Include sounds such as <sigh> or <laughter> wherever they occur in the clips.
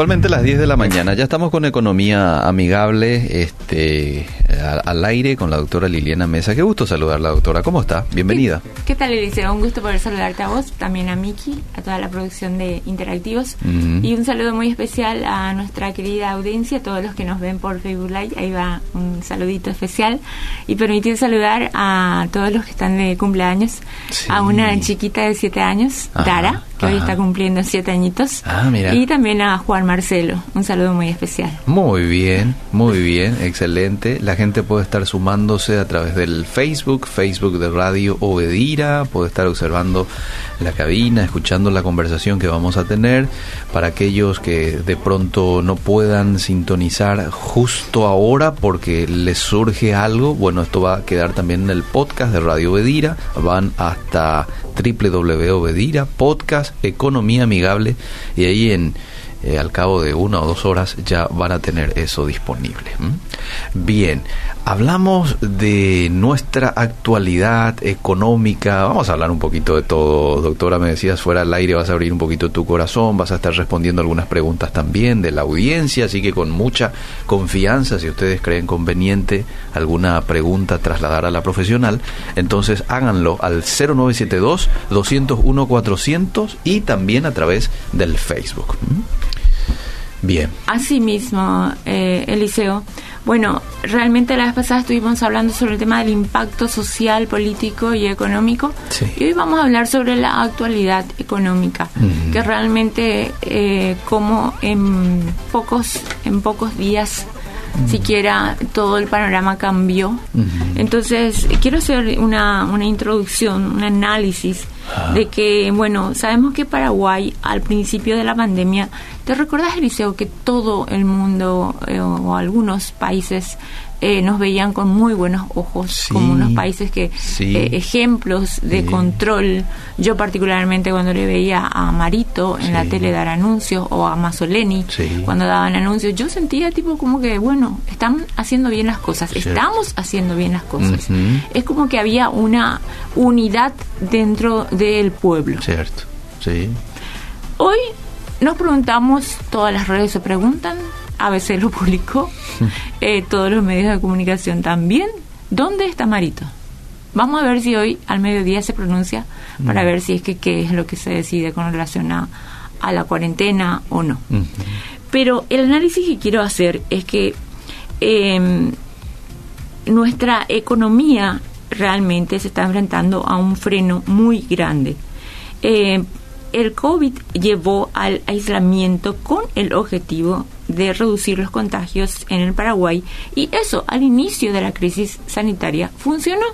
puntualmente las 10 de la mañana. Ya estamos con Economía Amigable este, al, aire con la doctora Liliana Mesa. Qué gusto saludarla, doctora. ¿Cómo está? Bienvenida. ¿Qué, tal, Eliseo? Un gusto poder saludarte a vos, también a Miki, a toda la producción de Interactivos. Y un saludo muy especial a nuestra querida audiencia, a todos los que nos ven por Facebook Live. Ahí va un saludito especial. Y permitir saludar a todos los que están de cumpleaños. A una chiquita de 7 años, Tara que hoy está cumpliendo siete añitos. Ah, mira. Y también a Juan Marcelo, un saludo muy especial. Muy bien, muy bien, excelente. La gente puede estar sumándose a través del Facebook, Facebook de Radio Obedira, puede estar observando la cabina, escuchando la conversación que vamos a tener. Para aquellos que de pronto no puedan sintonizar justo ahora porque les surge algo, bueno, esto va a quedar también en el podcast de Radio Obedira. Van hasta www.obedira podcast Economía Amigable y ahí en eh, al cabo de una o dos horas ya van a tener eso disponible. Bien, hablamos de nuestra actualidad económica, vamos a hablar un poquito de todo, doctora, me decías fuera del aire vas a abrir un poquito tu corazón, vas a estar respondiendo algunas preguntas también de la audiencia, así que con mucha confianza, si ustedes creen conveniente alguna pregunta trasladar a la profesional, entonces háganlo al 0972 201 400 y también a través del Facebook. Bien. Asimismo, eh, Eliseo, bueno, realmente la vez pasada estuvimos hablando sobre el tema del impacto social, político y económico. Y hoy vamos a hablar sobre la actualidad económica, que realmente eh, como en pocos, en pocos días siquiera todo el panorama cambió. Entonces, quiero hacer una, una introducción, un análisis ah. de que, bueno, sabemos que Paraguay al principio de la pandemia ¿Te recuerdas, Eliseo, que todo el mundo eh, o algunos países eh, nos veían con muy buenos ojos, como unos países que eh, ejemplos de control. Yo particularmente cuando le veía a Marito en la tele dar anuncios o a Mazzoleni cuando daban anuncios, yo sentía tipo como que, bueno, están haciendo bien las cosas, estamos haciendo bien las cosas. Es como que había una unidad dentro del pueblo. Cierto, sí. Hoy nos preguntamos, todas las redes se preguntan, a veces lo publicó, <laughs> eh, todos los medios de comunicación también, ¿dónde está Marito? Vamos a ver si hoy al mediodía se pronuncia para mm. ver si es que qué es lo que se decide con relación a, la cuarentena o no. Pero el análisis que quiero hacer es que em, nuestra economía realmente se está enfrentando a un freno muy grande. Eh, el COVID llevó al aislamiento con el objetivo de reducir los contagios en el Paraguay y eso al inicio de la crisis sanitaria funcionó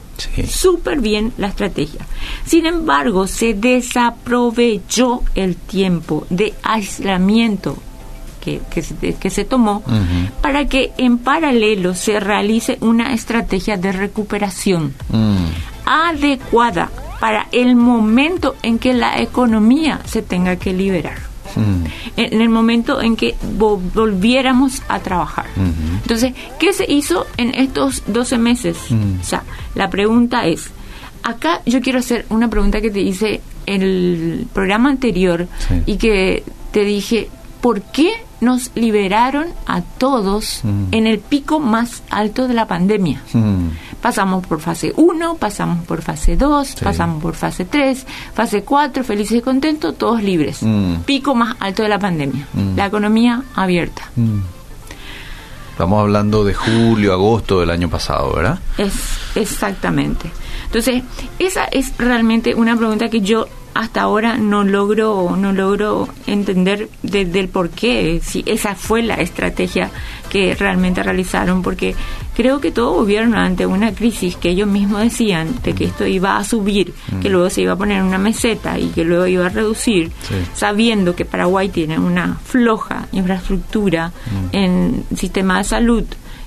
súper bien la estrategia. Sin embargo, se desaprovechó el tiempo de aislamiento que, que, se, tomó para que en paralelo se realice una estrategia de recuperación mm. adecuada para el momento en que la economía se tenga que liberar. Mm. En el momento en que volviéramos a trabajar. Entonces, ¿qué se hizo en estos 12 meses? Mm. O sea, la pregunta es, acá yo quiero hacer una pregunta que te hice en el programa anterior y que te dije, ¿por qué nos liberaron a todos mm. en el pico más alto de la pandemia? Pasamos por fase 1, pasamos por fase 2, pasamos por fase 3, fase 4, felices y contentos, todos libres. Mm. Pico más alto de la pandemia. Mm. La economía abierta. Mm. Estamos hablando de julio, agosto del año pasado, ¿verdad? Es exactamente. Entonces, esa es realmente una pregunta que yo hasta ahora no logro no logro entender del por qué si esa fue la estrategia que realmente realizaron porque creo que todo gobierno ante una crisis que ellos mismos decían de que esto iba a subir que mm. luego se iba a poner en una meseta y que luego iba a reducir sabiendo que Paraguay tiene una floja infraestructura mm. en sistema de salud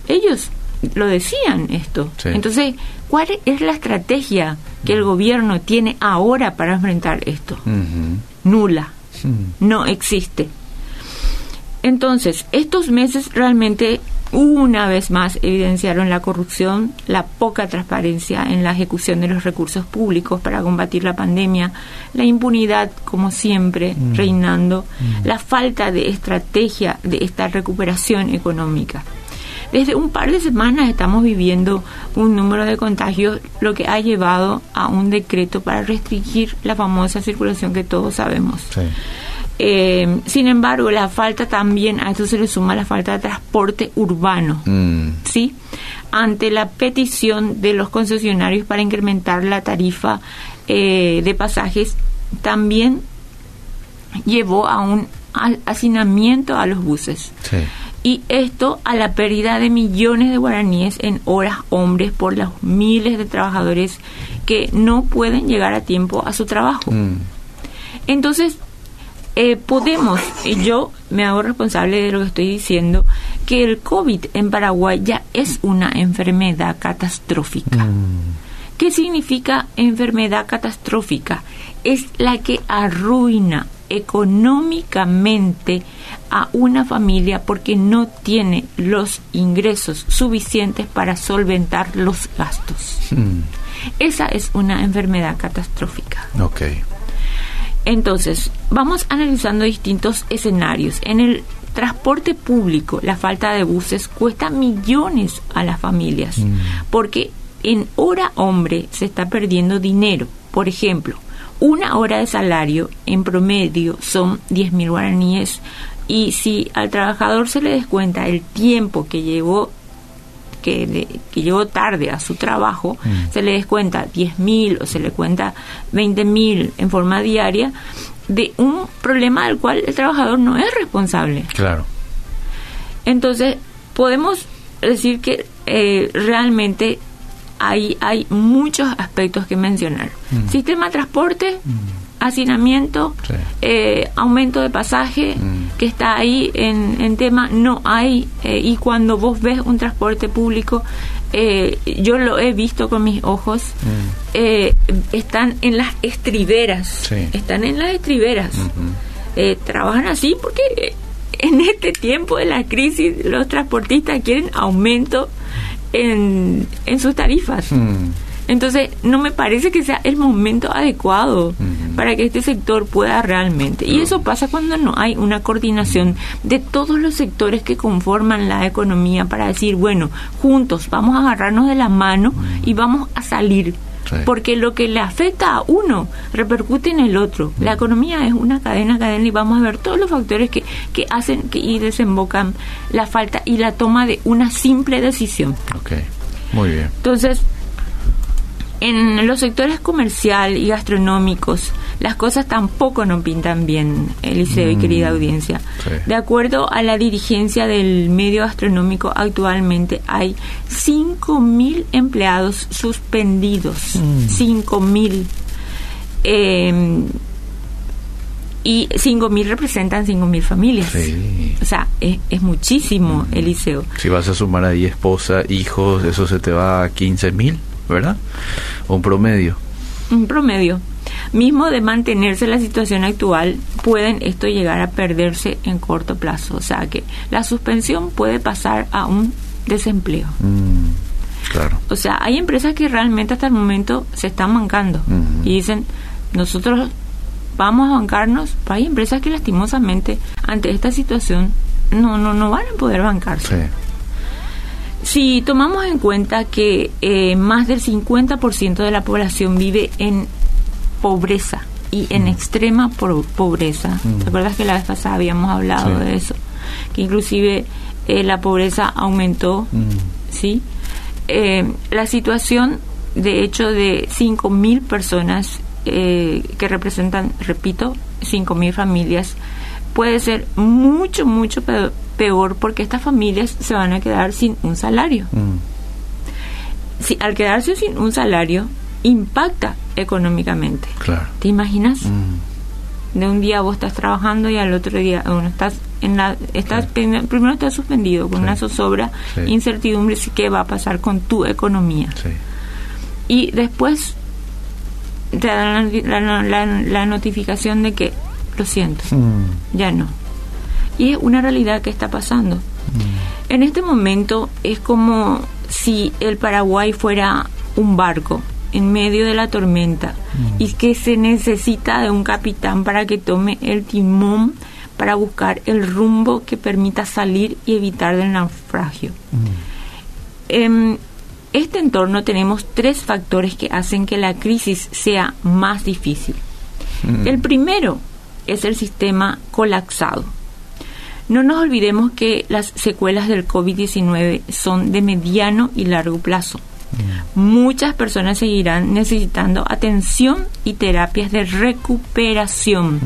ellos lo decían esto. Entonces, ¿cuál es la estrategia que el gobierno tiene ahora para enfrentar esto? Nula. No existe. Entonces, estos meses realmente una vez más evidenciaron la corrupción, la poca transparencia en la ejecución de los recursos públicos para combatir la pandemia, la impunidad, como siempre, Mm. reinando, la falta de estrategia de esta recuperación económica. Desde un par de semanas estamos viviendo un número de contagios, lo que ha llevado a un decreto para restringir la famosa circulación que todos sabemos. Sí. Eh, sin embargo, la falta también, a esto se le suma la falta de transporte urbano, Mm, ¿sí? Ante la petición de los concesionarios para incrementar la tarifa eh, de pasajes, también llevó a un ha- hacinamiento a los buses. sí. Y esto a la pérdida de millones de guaraníes en horas hombres por los miles de trabajadores que no pueden llegar a tiempo a su trabajo. Mm, Entonces, eh, podemos, y yo me hago responsable de lo que estoy diciendo, que el COVID en Paraguay ya es una enfermedad catastrófica. mm, ¿Qué significa enfermedad catastrófica? Es la que arruina económicamente a una familia porque no tiene los ingresos suficientes para solventar los gastos. mm. Esa es una enfermedad catastrófica. Ok. Entonces, vamos analizando distintos escenarios. En el transporte público, la falta de buses cuesta millones a las familias, Mm. porque en hora hombre se está perdiendo dinero. Por ejemplo, una hora de salario en promedio son 10 mil guaraníes y si al trabajador se le descuenta el tiempo que llevó que, de- que llegó tarde a su trabajo, Mm. se le descuenta 10 mil o se le cuenta 20 mil en forma diaria de un problema del cual el trabajador no es responsable. Claro. Entonces, podemos decir que eh, realmente hay, hay muchos aspectos que mencionar. Mm. Sistema de transporte, hacinamiento, Sí. eh, aumento de pasaje, Mm. que está ahí en, en tema, no hay, eh, y cuando vos ves un transporte público, eh, yo lo he visto con mis ojos, Mm. están en las estriberas, Sí. están en las estriberas. Trabajan así porque en este tiempo de la crisis los transportistas quieren aumento en, en sus tarifas. Mm. Entonces, no me parece que sea el momento adecuado Ujú. para que este sector pueda realmente. Y eso pasa cuando no hay una coordinación de todos los sectores que conforman la economía para decir, bueno, juntos vamos a agarrarnos de la mano y vamos a salir. Sí. Porque lo que le afecta a uno repercute en el otro. La economía es una cadena, cadena y vamos a ver todos los factores que, que hacen que, y desembocan la falta y la toma de una simple decisión. Ok. Muy bien. Entonces, en los sectores comercial y gastronómicos, las cosas tampoco no pintan bien, Eliseo y Mm, querida audiencia. sí. De acuerdo a la dirigencia del medio gastronómico, actualmente hay 5.000 empleados suspendidos. Mm. 5.000. Eh, y 5.000 representan 5.000 familias. Sí. O sea, es, es muchísimo, Eliseo. Si vas a sumar ahí esposa, hijos, eso se te va a 15 ¿verdad? Un promedio. un promedio. Mismo de mantenerse la situación actual, pueden esto llegar a perderse en corto plazo. O sea que la suspensión puede pasar a un desempleo. Mm, claro. O sea, hay empresas que realmente hasta el momento se están bancando Ujú. y dicen, nosotros vamos a bancarnos, pero hay empresas que lastimosamente ante esta situación no, no, no van a poder bancarse. Sí. Si tomamos en cuenta que eh, más del 50% de la población vive en pobreza y en extrema po- pobreza, Mm. ¿te acuerdas que la vez pasada habíamos hablado Sí. de eso? Que inclusive eh, la pobreza aumentó, Mm, ¿sí? Eh, la situación, de hecho, de 5.000 personas eh, que representan, repito, 5.000 familias, puede ser mucho, mucho pe- peor porque estas familias se van a quedar sin un salario. mm, Si, al quedarse sin un salario, impacta económicamente. claro. ¿Te imaginas? Mm, De un día vos estás trabajando y al otro día, bueno, estás en la, estás Sí. primero estás suspendido con Sí. una zozobra, Sí. incertidumbre si qué va a pasar con tu economía. sí. Y después te dan la, la- la- la notificación de que, lo siento, Mm, ya no. Y es una realidad que está pasando. En este momento es como si el Paraguay fuera un barco en medio de la tormenta y que se necesita de un capitán para que tome el timón para buscar el rumbo que permita salir y evitar el naufragio. En este entorno tenemos tres factores que hacen que la crisis sea más difícil. El primero es el sistema colapsado. No nos olvidemos que las secuelas del COVID-19 son de mediano y largo plazo. Muchas personas seguirán necesitando atención y terapias de recuperación.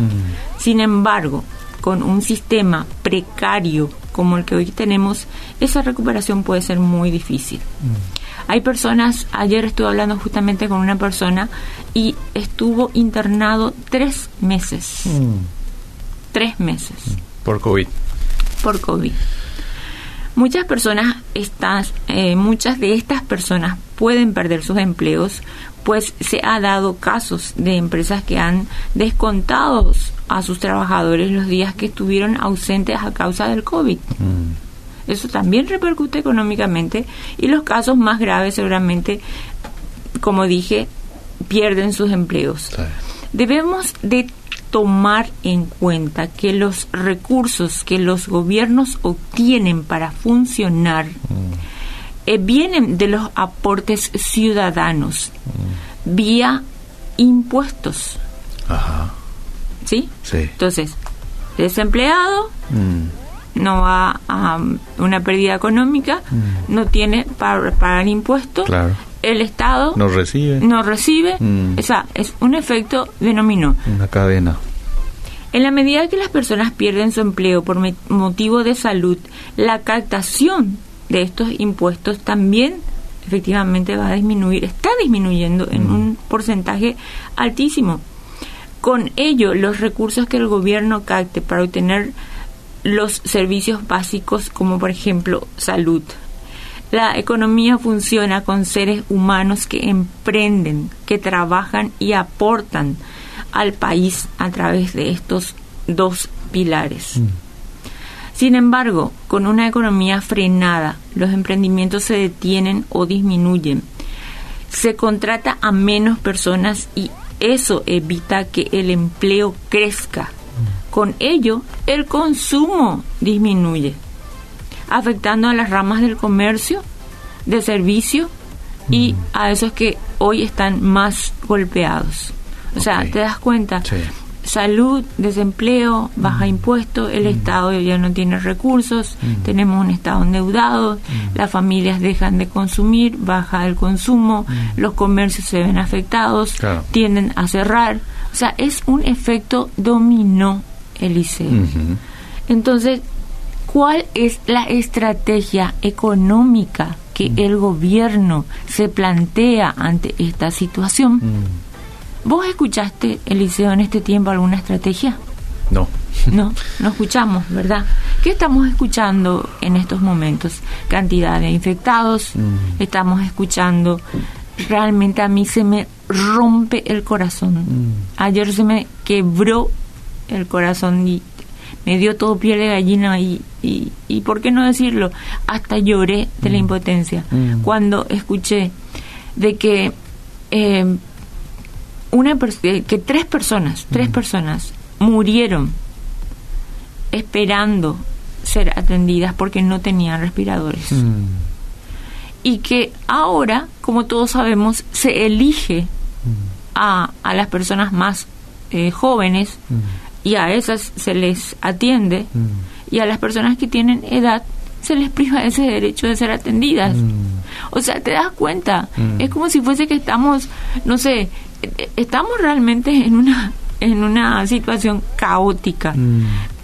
Sin embargo, con un sistema precario como el que hoy tenemos, esa recuperación puede ser muy difícil. Hay personas, ayer estuve hablando justamente con una persona y estuvo internado tres meses. Tres meses. Por COVID. Por COVID. Muchas personas, estas, eh, muchas de estas personas pueden perder sus empleos, pues se ha dado casos de empresas que han descontado a sus trabajadores los días que estuvieron ausentes a causa del COVID. Mm. Eso también repercute económicamente y los casos más graves seguramente, como dije, pierden sus empleos. Debemos de tomar en cuenta que los recursos que los gobiernos obtienen para funcionar mm. eh, vienen de los aportes ciudadanos mm. vía impuestos. Ajá. ¿Sí? Sí. Entonces, desempleado, mm. No va a una pérdida económica, no tiene para pagar impuestos. Claro el Estado no recibe. No recibe. Mm. O sea, es un efecto de dominó. Una cadena. En la medida que las personas pierden su empleo por motivo de salud, la captación de estos impuestos también efectivamente va a disminuir, está disminuyendo en mm. un porcentaje altísimo. Con ello, los recursos que el gobierno capte para obtener los servicios básicos como por ejemplo salud, la economía funciona con seres humanos que emprenden, que trabajan y aportan al país a través de estos dos pilares. Mm. Sin embargo, con una economía frenada, los emprendimientos se detienen o disminuyen. Se contrata a menos personas y eso evita que el empleo crezca. Mm. Con ello, el consumo disminuye afectando a las ramas del comercio, de servicio y mm. a esos que hoy están más golpeados. O sea, te das cuenta, salud, desempleo, baja mm. impuesto, el mm. Estado ya no tiene recursos, tenemos un Estado endeudado, las familias dejan de consumir, baja el consumo, los comercios se ven afectados, tienden a cerrar. O sea, es un efecto dominó, Eliseo. Entonces, ¿Cuál es la estrategia económica que mm. el gobierno se plantea ante esta situación? Mm. ¿Vos escuchaste, Eliseo, en este tiempo alguna estrategia? No. <laughs> No, no escuchamos, ¿verdad? ¿Qué estamos escuchando en estos momentos? Cantidad de infectados, mm. estamos escuchando, realmente a mí se me rompe el corazón. Ayer se me quebró el corazón y me dio todo piel de gallina y, y, ¿por qué no decirlo? Hasta lloré de la mm. impotencia mm. cuando escuché de que eh, una que tres personas, tres mm. personas murieron esperando ser atendidas porque no tenían respiradores. Y que ahora, como todos sabemos, se elige a, a las personas más eh, jóvenes y a esas se les atiende mm. y a las personas que tienen edad se les priva ese derecho de ser atendidas. Mm. O sea, te das cuenta, mm. es como si fuese que estamos, no sé, estamos realmente en una en una situación caótica,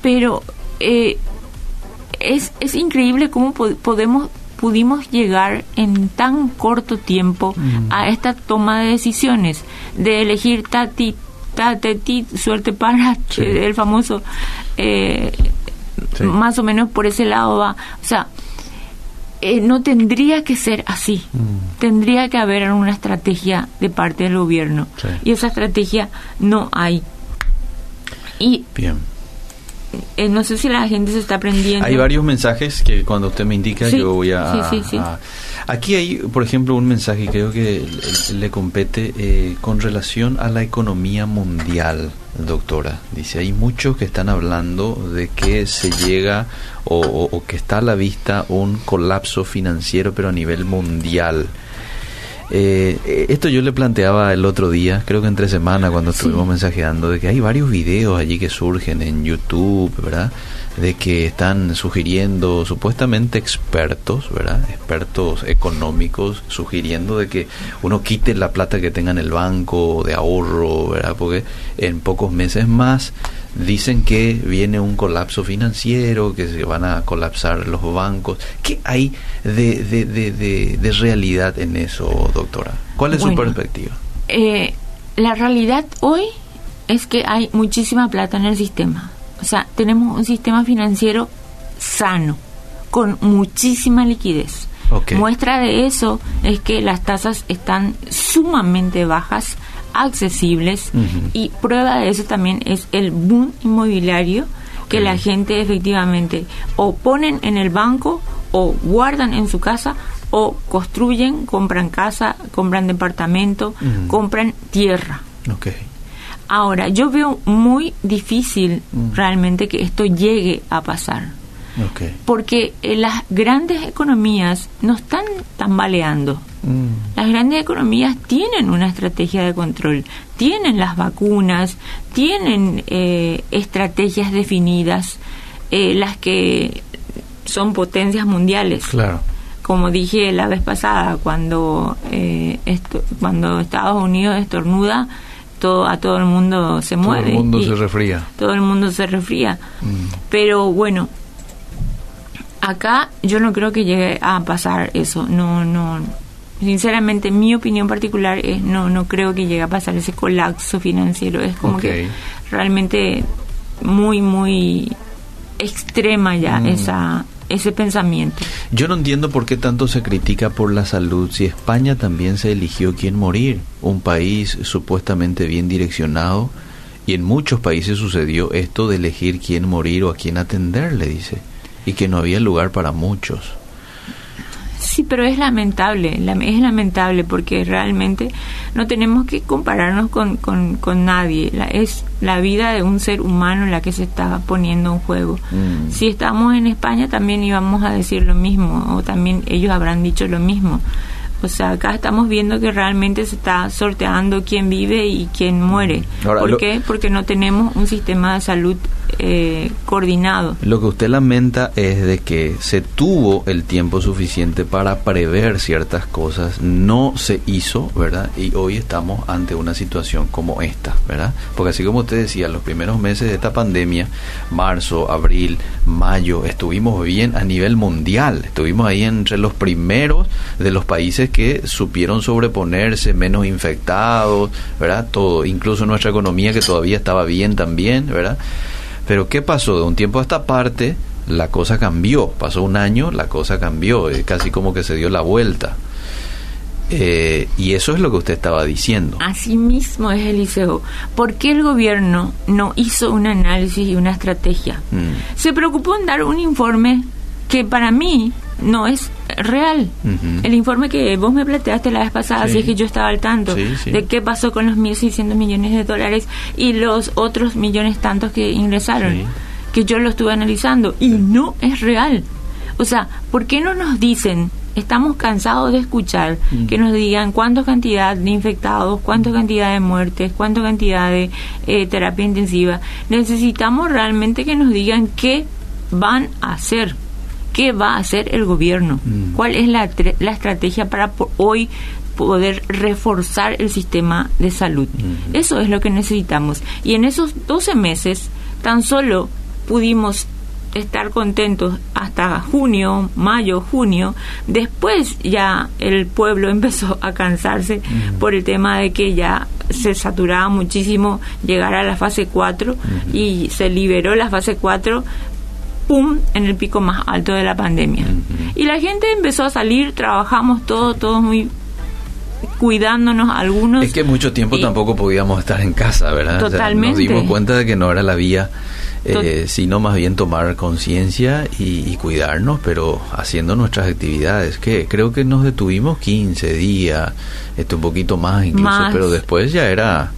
pero eh, es, es increíble cómo podemos pudimos llegar en tan corto tiempo a esta toma de decisiones, de elegir Tati ti, suerte para, <laughs> el famoso, eh, más o menos por ese lado va. O sea, eh, no tendría que ser así. Mm. Tendría que haber una estrategia de parte del gobierno. Y esa estrategia no hay. Y Bien. Eh, no sé si la gente se está aprendiendo. Hay varios mensajes que cuando usted me indica Sí, yo voy a, sí, sí, sí. a- Aquí hay, por ejemplo, un mensaje que creo que le compete eh, con relación a la economía mundial, doctora. Dice, hay muchos que están hablando de que se llega o, o- o que está a la vista un colapso financiero, pero a nivel mundial. Eh, esto yo le planteaba el otro día, creo que entre semana cuando estuvimos mensajeando, de que hay varios videos allí que surgen en YouTube, ¿verdad? De que están sugiriendo supuestamente expertos, ¿verdad? Expertos económicos sugiriendo de que uno quite la plata que tenga en el banco de ahorro, ¿verdad? Porque en pocos meses más dicen que viene un colapso financiero, que se van a colapsar los bancos. ¿Qué hay de, de, de, de- realidad en eso, doctora? ¿Cuál es su perspectiva? Eh, la realidad hoy es que hay muchísima plata en el sistema. O sea, tenemos un sistema financiero sano, con muchísima liquidez. Muestra de eso es que las tasas están sumamente bajas, accesibles, y prueba de eso también es el boom inmobiliario que la gente efectivamente o ponen en el banco o guardan en su casa o construyen, compran casa, compran departamento, compran tierra. Ahora, yo veo muy difícil Mm. realmente que esto llegue a pasar, porque eh, las grandes economías no están tambaleando. Mm. Las grandes economías tienen una estrategia de control, tienen las vacunas, tienen eh, estrategias definidas, eh, las que son potencias mundiales. Claro. Como dije la vez pasada, cuando eh, esto- cuando Estados Unidos estornuda, todo, a todo el mundo se Todo mueve. el mundo se resfría. todo el mundo se resfría. Mm. Pero bueno, acá yo no creo que llegue a pasar eso. No, no. Sinceramente, mi opinión particular es no, no creo que llegue a pasar ese colapso financiero. Es como que realmente muy, muy extrema ya Mm. esa ese pensamiento. Yo no entiendo por qué tanto se critica por la salud si España también se eligió quién morir, un país supuestamente bien direccionado y en muchos países sucedió esto de elegir quién morir o a quién atender, le dice, y que no había lugar para muchos. Sí, pero es lamentable, la- es lamentable porque realmente no tenemos que compararnos con, con, con nadie. La- es la vida de un ser humano la que se está poniendo en juego. Mm. Si estamos en España también íbamos a decir lo mismo, o también ellos habrán dicho lo mismo. O sea, acá estamos viendo que realmente se está sorteando quién vive y quién muere. Ahora, ¿Por lo- qué? Porque no tenemos un sistema de salud eh, coordinado. Lo que usted lamenta es de que se tuvo el tiempo suficiente para prever ciertas cosas, no se hizo, ¿verdad? Y hoy estamos ante una situación como esta, ¿verdad? Porque así como usted decía, los primeros meses de esta pandemia, marzo, abril, mayo, estuvimos bien a nivel mundial, estuvimos ahí entre los primeros de los países que supieron sobreponerse, menos infectados, ¿verdad? Todo, incluso nuestra economía que todavía estaba bien también, ¿verdad? Pero ¿qué pasó? De un tiempo a esta parte, la cosa cambió. Pasó un año, la cosa cambió. Es casi como que se dio la vuelta. Eh, y eso es lo que usted estaba diciendo. Así mismo es Eliseo. ¿Por qué el gobierno no hizo un análisis y una estrategia? Mm. Se preocupó en dar un informe que para mí no es real. El informe que vos me planteaste la vez pasada, Sí. así es que yo estaba al tanto Sí, sí. de qué pasó con los 1.600 millones de dólares y los otros millones tantos que ingresaron, que yo lo estuve analizando y no es real. O sea, ¿por qué no nos dicen? Estamos cansados de escuchar que nos digan cuánta cantidad de infectados, cuánta cantidad de muertes, cuánta cantidad de eh, terapia intensiva. Necesitamos realmente que nos digan qué van a hacer, qué va a hacer el gobierno, Mm. cuál es la, la estrategia para po- hoy poder reforzar el sistema de salud. Ujú. Eso es lo que necesitamos. Y en esos 12 meses tan solo pudimos estar contentos hasta junio, mayo, junio. Después ya el pueblo <laughs> empezó a cansarse por el tema de que ya se saturaba muchísimo llegar a la fase 4 y se liberó la fase 4 pum en el pico más alto de la pandemia. Y la gente empezó a salir, trabajamos todos, todos muy cuidándonos algunos. Es que mucho tiempo y- tampoco podíamos estar en casa, ¿verdad? O sea, Totalmente. nos dimos cuenta de que no era la vía eh, sino más bien tomar conciencia y, cuidarnos, pero haciendo nuestras actividades, que creo que nos detuvimos 15 días, este, un poquito más incluso, pero después ya era,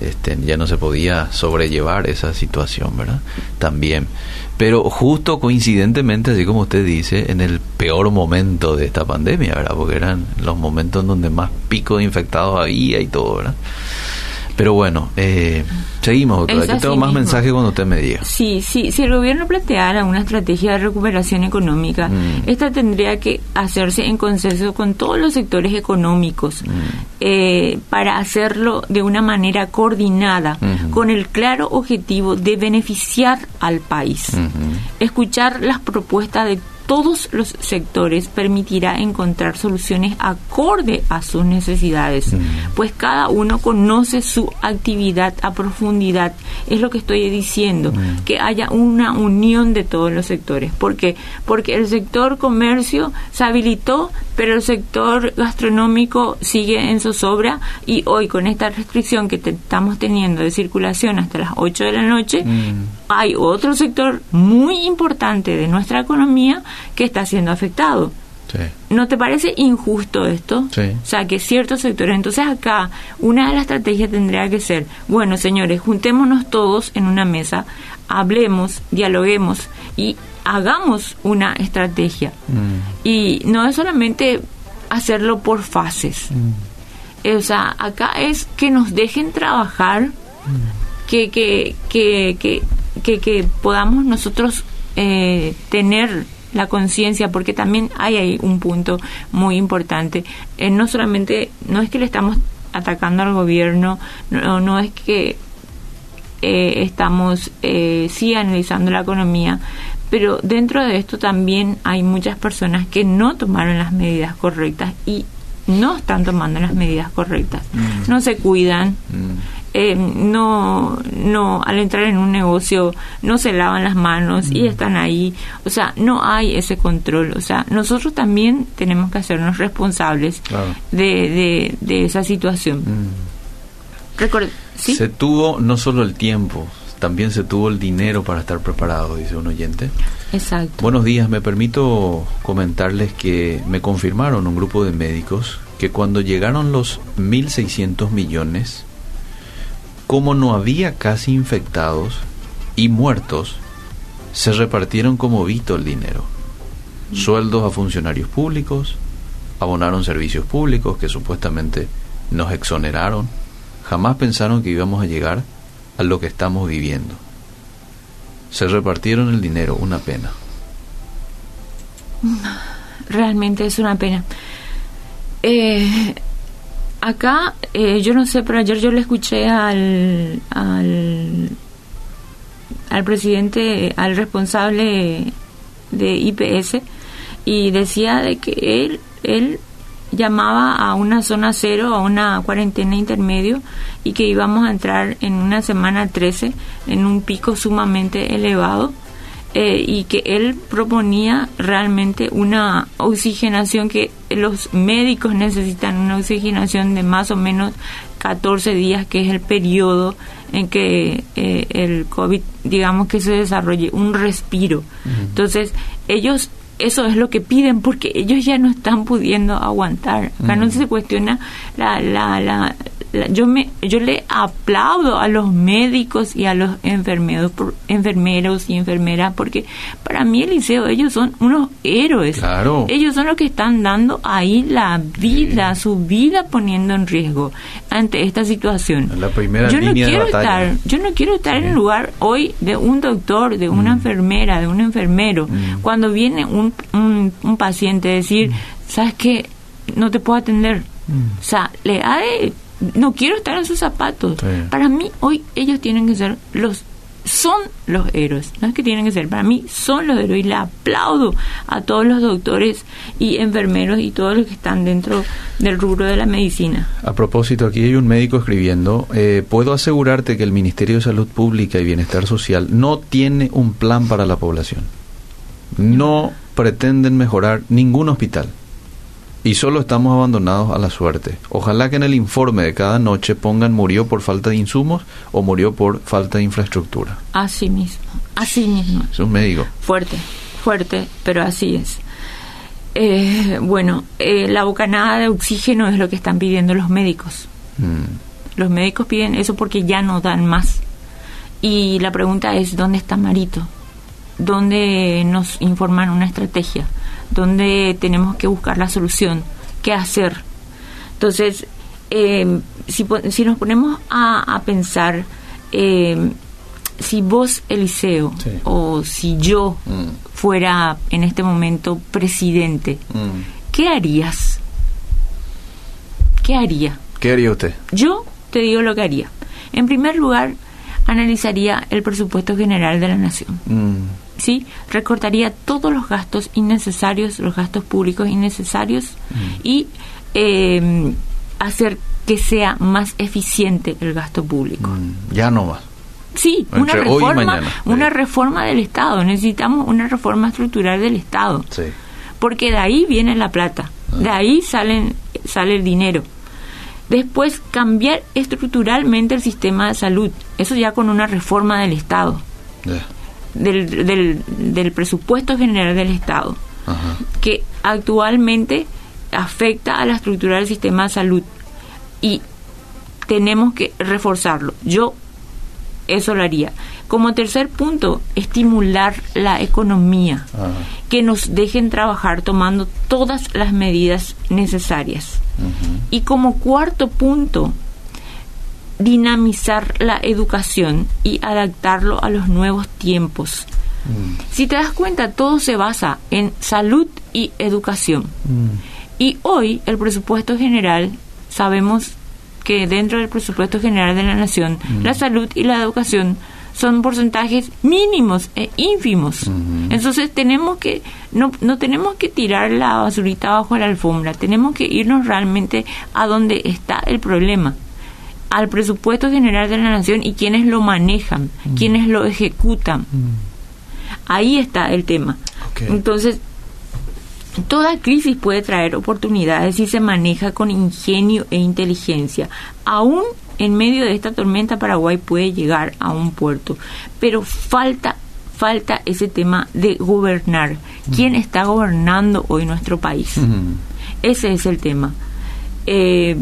este, ya no se podía sobrellevar esa situación, ¿verdad? También. Pero justo coincidentemente, así como usted dice, en el peor momento de esta pandemia, ¿verdad? Porque eran los momentos donde más pico de infectados había y todo, ¿verdad? Pero bueno, eh, seguimos, doctora. Yo tengo más mensajes cuando usted me diga. Sí, sí. Si el gobierno planteara una estrategia de recuperación económica, mm. esta tendría que hacerse en consenso con todos los sectores económicos mm. eh, para hacerlo de una manera coordinada, con el claro objetivo de beneficiar al país. Escuchar las propuestas de todos los sectores permitirá encontrar soluciones acorde a sus necesidades, mm. pues cada uno conoce su actividad a profundidad. Es lo que estoy diciendo, mm. que haya una unión de todos los sectores. ¿Por qué? Porque el sector comercio se habilitó, pero el sector gastronómico sigue en zozobra y hoy con esta restricción que estamos teniendo de circulación hasta las 8 de la noche, mm. Hay otro sector muy importante de nuestra economía que está siendo afectado. ¿No te parece injusto esto? O sea, que ciertos sectores. Entonces, acá, una de las estrategias tendría que ser: bueno, señores, juntémonos todos en una mesa, hablemos, dialoguemos y hagamos una estrategia. Mm. Y no es solamente hacerlo por fases. Mm. Eh, o sea, acá es que nos dejen trabajar, mm. que, que, que, que, que, podamos nosotros eh, tener la conciencia, porque también hay ahí un punto muy importante. Eh, no solamente, no es que le estamos atacando al gobierno, no, no es que eh, estamos eh, sí analizando la economía, pero dentro de esto también hay muchas personas que no tomaron las medidas correctas y no están tomando las medidas correctas, mm. no se cuidan. Mm. Eh, no, no, al entrar en un negocio no se lavan las manos y mm. están ahí. O sea, no hay ese control. O sea, nosotros también tenemos que hacernos responsables de, de, esa situación. Mm. Se tuvo no solo el tiempo, también se tuvo el dinero para estar preparado, dice un oyente. Exacto. Buenos días, me permito comentarles que me confirmaron un grupo de médicos que cuando llegaron los 1.600 millones, como no había casi infectados y muertos, se repartieron como visto el dinero. Sueldos a funcionarios públicos, abonaron servicios públicos que supuestamente nos exoneraron. Jamás pensaron que íbamos a llegar a lo que estamos viviendo. Se repartieron el dinero, una pena. Realmente es una pena. Eh, acá, eh, yo no sé, pero ayer yo le escuché al, al, presidente, al responsable de IPS, y decía de que él, él llamaba a una zona cero, a una cuarentena intermedio, y que íbamos a entrar en una semana 13 en un pico sumamente elevado eh, y que él proponía realmente una oxigenación que los médicos necesitan una oxigenación de más o menos 14 días, que es el periodo en que eh, el COVID, digamos que se desarrolle un respiro. Entonces, ellos eso es lo que piden porque ellos ya no están pudiendo aguantar. Acá no se cuestiona la, la, la, yo me yo le aplaudo a los médicos y a los enfermeros enfermeros y enfermeras porque para mí Eliseo ellos son unos héroes. Ellos son los que están dando ahí la vida su vida poniendo en riesgo ante esta situación. La primera yo no quiero estar yo no quiero estar en el lugar hoy de un doctor de una mm. enfermera de un enfermero. Mm. cuando viene un, un, paciente decir mm. sabes qué no te puedo atender o sea le ha de no quiero estar en sus zapatos. Para mí hoy ellos tienen que ser los son los héroes, no es que tienen que ser, para mí son los héroes y le aplaudo a todos los doctores y enfermeros y todos los que están dentro del rubro de la medicina. A propósito, aquí hay un médico escribiendo, eh, puedo asegurarte que el Ministerio de Salud Pública y Bienestar Social no tiene un plan para la población. No pretenden mejorar ningún hospital Y solo estamos abandonados a la suerte. Ojalá que en el informe de cada noche pongan murió por falta de insumos o murió por falta de infraestructura. Así mismo, así mismo. Es un médico. Fuerte, fuerte, pero así es. Eh, bueno, eh, la bocanada de oxígeno es lo que están pidiendo los médicos. Mm. Los médicos piden eso porque ya no dan más. Y la pregunta es, ¿dónde está Marito? ¿Dónde nos informan una estrategia? ¿Dónde tenemos que buscar la solución? ¿Qué hacer? Entonces, eh, si, nos ponemos a, a pensar, eh, si vos, Eliseo, Sí. o si yo Mm. fuera en este momento presidente, Mm. ¿qué harías? ¿Qué haría? ¿Qué haría usted? Yo te digo lo que haría. En primer lugar, analizaría el presupuesto general de la nación. Mm. ¿Sí? Recortaría todos los gastos innecesarios, los gastos públicos innecesarios y eh, hacer que sea más eficiente el gasto público. Mm. Ya no más. Sí, una Entre reforma, una Sí. reforma del Estado. Necesitamos una reforma estructural del Estado, Sí. porque de ahí viene la plata, de ahí salen sale el dinero. Después cambiar estructuralmente el sistema de salud, eso ya con una reforma del Estado. Del, del, del presupuesto general del Estado, Ajá. que actualmente afecta a la estructura del sistema de salud y tenemos que reforzarlo. Yo eso lo haría. Como tercer punto, estimular la economía, Ajá. que nos dejen trabajar tomando todas las medidas necesarias. Y como cuarto punto, dinamizar la educación y adaptarlo a los nuevos tiempos. Mm. Si te das cuenta, todo se basa en salud y educación. Mm. Y hoy el presupuesto general, sabemos que dentro del presupuesto general de la nación, la salud y la educación son porcentajes mínimos e ínfimos. Entonces tenemos que, no, no tenemos que tirar la basurita bajo la alfombra, tenemos que irnos realmente a donde está el problema al presupuesto general de la nación y quienes lo manejan, quienes lo ejecutan. Ahí está el tema. Entonces, toda crisis puede traer oportunidades si se maneja con ingenio e inteligencia. Aún en medio de esta tormenta, Paraguay puede llegar a un puerto, pero falta falta ese tema de gobernar. ¿Quién está gobernando hoy nuestro país? Mm. Ese es el tema. Eh,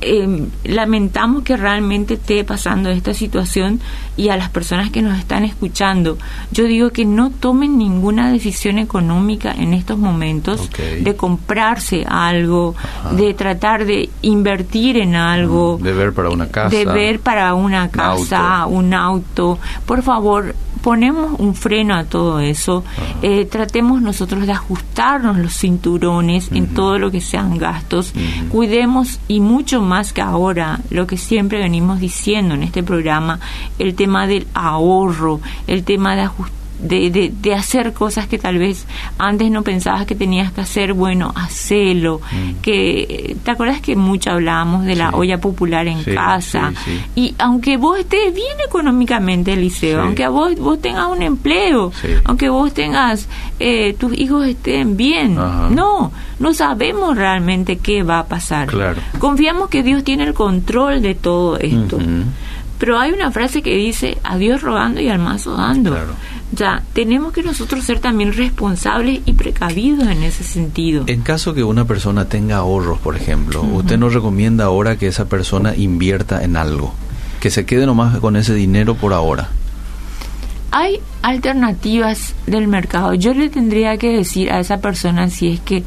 eh, lamentamos que realmente esté pasando esta situación y a las personas que nos están escuchando, yo digo que no tomen ninguna decisión económica en estos momentos de comprarse algo, Ajá. de tratar de invertir en algo, De ver para una casa. de ver para una casa, auto. un auto. Por favor, ponemos un freno a todo eso. Eh, tratemos nosotros de ajustarnos los cinturones en todo lo que sean gastos. Cuidemos y mucho más que ahora lo que siempre venimos diciendo en este programa, el tema del ahorro, el tema de ajustar. De, de, de hacer cosas que tal vez antes no pensabas que tenías que hacer, bueno, hacelo. Mm. Que, ¿Te acuerdas que mucho hablábamos de la Sí. olla popular en Sí, casa? sí. Y aunque vos estés bien económicamente, Eliseo, aunque vos, vos tengas un empleo, aunque vos tengas, eh, tus hijos estén bien, Ajá. no, no sabemos realmente qué va a pasar. Claro. Confiamos que Dios tiene el control de todo esto. Pero hay una frase que dice, a Dios rogando y al mazo dando. Claro. Ya, tenemos que nosotros ser también responsables y precavidos en ese sentido. En caso que una persona tenga ahorros, por ejemplo, usted nos recomienda ahora que esa persona invierta en algo, que se quede nomás con ese dinero por ahora. hay alternativas del mercado. Yo le tendría que decir a esa persona si es que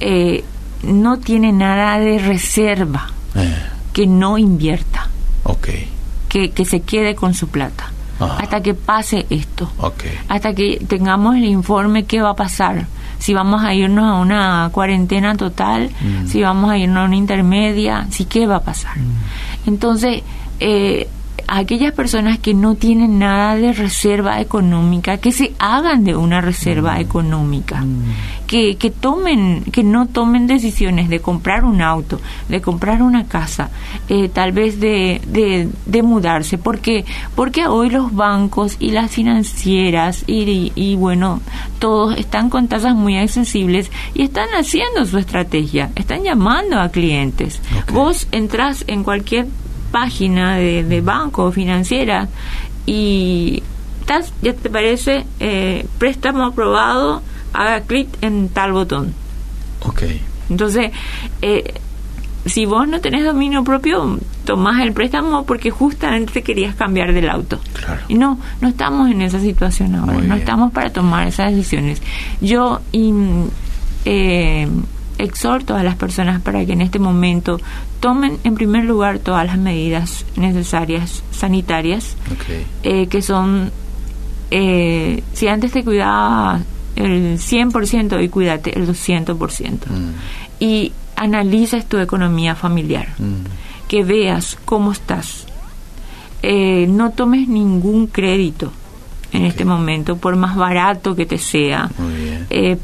eh, no tiene nada de reserva, Eh, que no invierta, ok, que, que se quede con su plata, Ajá. hasta que pase esto, hasta que tengamos el informe qué va a pasar. Si vamos a irnos a una cuarentena total, Mm. si vamos a irnos a una intermedia, si qué va a pasar. Entonces, eh, a aquellas personas que no tienen nada de reserva económica, que se hagan de una reserva económica, que, que tomen, que no tomen decisiones de comprar un auto, de comprar una casa, eh, tal vez de, de, de mudarse, porque porque hoy los bancos y las financieras y, y, bueno, todos están con tasas muy accesibles y están haciendo su estrategia, están llamando a clientes. Vos entras en cualquier página de, de banco o financiera y estás, ya te parece eh, préstamo aprobado, haga clic en tal botón. Ok. Entonces, eh, si vos no tenés dominio propio, tomás el préstamo porque justamente querías cambiar del auto. Claro. Y no, no estamos en esa situación ahora, no estamos para tomar esas decisiones. Yo eh, exhorto a las personas para que en este momento tomen en primer lugar todas las medidas necesarias sanitarias, eh, que son, eh, si antes te cuidaba el 100% y cuídate el 200%. Mm. Y analices tu economía familiar, mm. que veas cómo estás. Eh, no tomes ningún crédito en este momento, por más barato que te sea. Eh,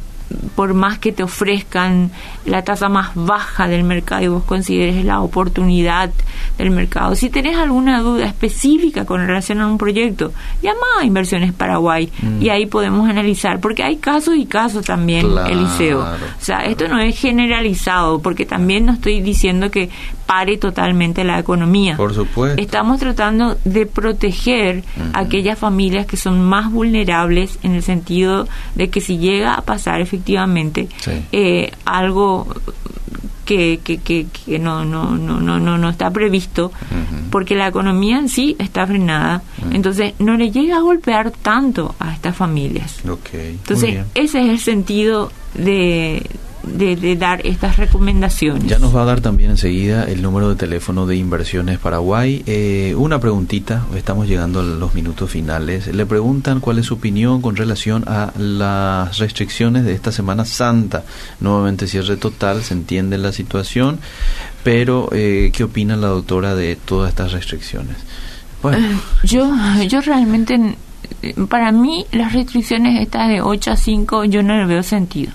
por más que te ofrezcan la tasa más baja del mercado y vos consideres la oportunidad del mercado. Si tenés alguna duda específica con relación a un proyecto, llama a Inversiones Paraguay y ahí podemos analizar, porque hay casos y casos también, Eliseo. O sea, esto no es generalizado, porque también no estoy diciendo que pare totalmente la economía. Por supuesto. Estamos tratando de proteger a aquellas familias que son más vulnerables en el sentido de que si llega a pasar efectivamente eh, algo que, que, que, no, no, no, no, no, no está previsto, porque la economía en sí está frenada, entonces no le llega a golpear tanto a estas familias. Entonces, ese es el sentido de, de, dar estas recomendaciones. Ya nos va a dar también enseguida el número de teléfono de Inversiones Paraguay. Eh, una preguntita, estamos llegando a los minutos finales. Le preguntan cuál es su opinión con relación a las restricciones de esta Semana Santa. Nuevamente cierre total, se entiende la situación, pero eh, ¿qué opina la doctora de todas estas restricciones? Bueno. Eh, yo, yo realmente, para mí las restricciones estas de 8 a 5 yo no le veo sentido.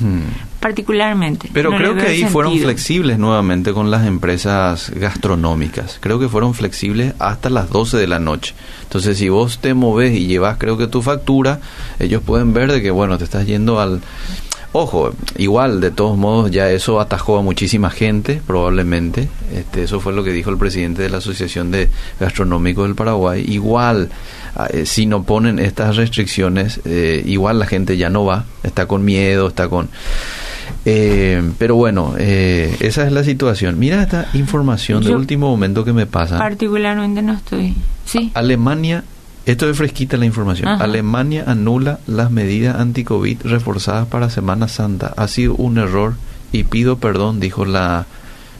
Hmm particularmente. Pero creo que ahí fueron flexibles nuevamente con las empresas gastronómicas. Creo que fueron flexibles hasta las 12 de la noche. Entonces, si vos te moves y llevas, creo que tu factura, ellos pueden ver de que, bueno, te estás yendo al... Ojo, igual, de todos modos, ya eso atajó a muchísima gente, probablemente. Este, eso fue lo que dijo el presidente de la Asociación de Gastronómicos del Paraguay. Igual, ah, eh, si no ponen estas restricciones, eh, igual la gente ya no va, está con miedo, está con... Eh, pero bueno, eh, esa es la situación. Mira esta información de último momento que me pasa. Particularmente no estoy. Sí. Alemania, esto es fresquita la información. Alemania anula las medidas anti-COVID reforzadas para Semana Santa. Ha sido un error y pido perdón, dijo la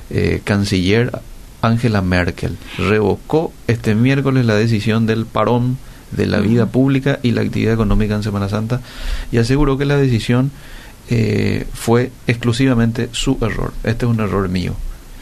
eh, canciller Angela Merkel. Revocó este miércoles la decisión del parón de la vida pública y la actividad económica en Semana Santa y aseguró que la decisión eh, fue exclusivamente su error. Este es un error mío.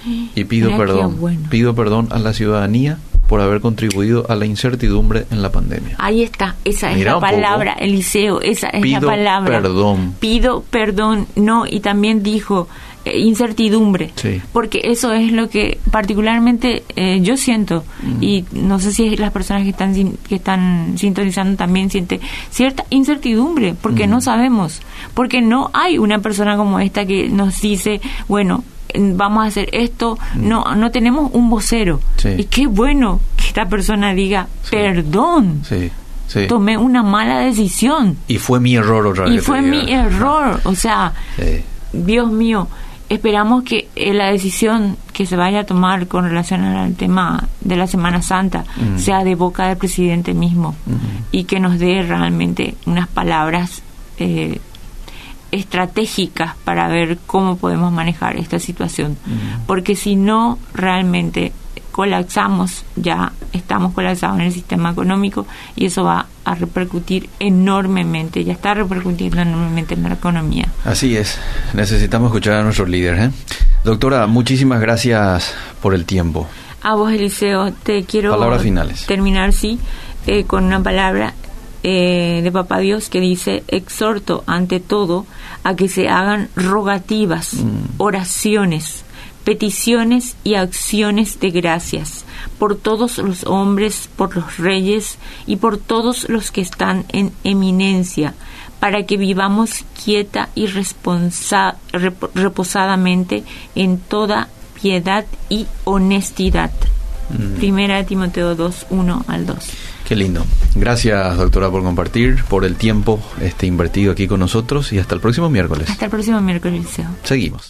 <gasps> Y pido perdón. Pido perdón a la ciudadanía por haber contribuido a la incertidumbre en la pandemia. Ahí está, esa es la palabra, Eliseo, esa es la palabra. Perdón. Pido perdón, no, y también dijo eh, incertidumbre, porque eso es lo que particularmente eh, yo siento, mm. y no sé si las personas que están, que están sintonizando también sienten cierta incertidumbre, porque no mm. sabemos, porque no hay una persona como esta que nos dice, bueno, vamos a hacer esto, mm. no no tenemos un vocero. Y qué bueno que esta persona diga, perdón. Tomé una mala decisión. Y fue mi error otra vez. Y fue mi error. O sea, Dios mío, esperamos que eh, la decisión que se vaya a tomar con relación al tema de la Semana Santa mm. sea de boca del presidente mismo y que nos dé realmente unas palabras eh, estratégicas para ver cómo podemos manejar esta situación. Porque si no, realmente colapsamos, ya estamos colapsados en el sistema económico y eso va a repercutir enormemente, ya está repercutiendo enormemente en la economía. Así es, necesitamos escuchar a nuestros líderes. ¿eh? Doctora, muchísimas gracias por el tiempo. A vos, Eliseo, te quiero Palabras finales. terminar, sí, eh, con una palabra eh, de Papá Dios que dice, exhorto ante todo a que se hagan rogativas, oraciones, peticiones y acciones de gracias por todos los hombres, por los reyes y por todos los que están en eminencia, para que vivamos quieta y responsa- rep- reposadamente en toda piedad y honestidad. Primera de Timoteo 2, 1 al 2. Qué lindo. Gracias, doctora, por compartir, por el tiempo este invertido aquí con nosotros y hasta el próximo miércoles. Hasta el próximo miércoles. Seguimos.